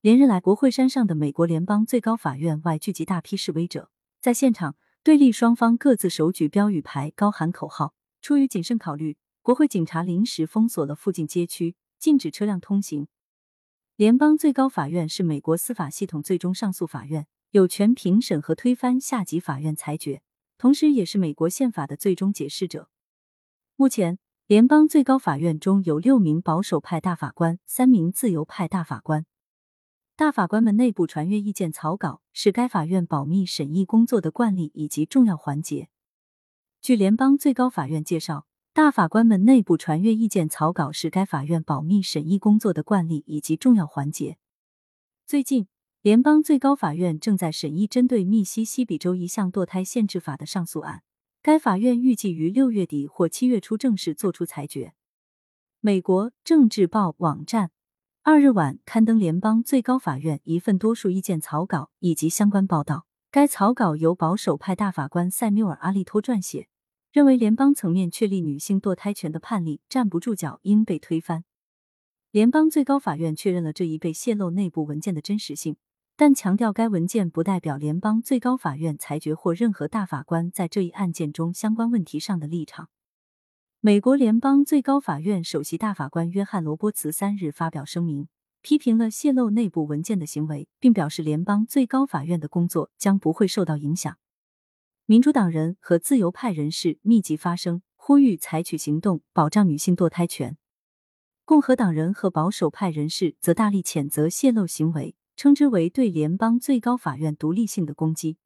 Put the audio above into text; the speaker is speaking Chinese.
连日来，国会山上的美国联邦最高法院外聚集大批示威者，在现场，对立双方各自手举标语牌，高喊口号。出于谨慎考虑，国会警察临时封锁了附近街区，禁止车辆通行。联邦最高法院是美国司法系统最终上诉法院，有权评审和推翻下级法院裁决，同时也是美国宪法的最终解释者。目前，联邦最高法院中有六名保守派大法官，三名自由派大法官。大法官们内部传阅意见草稿是该法院保密审议工作的惯例以及重要环节。据联邦最高法院介绍，大法官们内部传阅意见草稿是该法院保密审议工作的惯例以及重要环节。最近，联邦最高法院正在审议针对密西西比州一项堕胎限制法的上诉案。该法院预计于六月底或七月初正式作出裁决。美国政治报网站二日晚刊登联邦最高法院一份多数意见草稿以及相关报道。该草稿由保守派大法官塞缪尔·阿利托撰写，认为联邦层面确立女性堕胎权的判例站不住脚，应被推翻。联邦最高法院确认了这一被泄露内部文件的真实性。但强调，该文件不代表联邦最高法院裁决或任何大法官在这一案件中相关问题上的立场。美国联邦最高法院首席大法官约翰·罗伯茨三日发表声明，批评了泄露内部文件的行为，并表示联邦最高法院的工作将不会受到影响。民主党人和自由派人士密集发声，呼吁采取行动保障女性堕胎权。共和党人和保守派人士则大力谴责泄露行为。称之为对联邦最高法院独立性的攻击。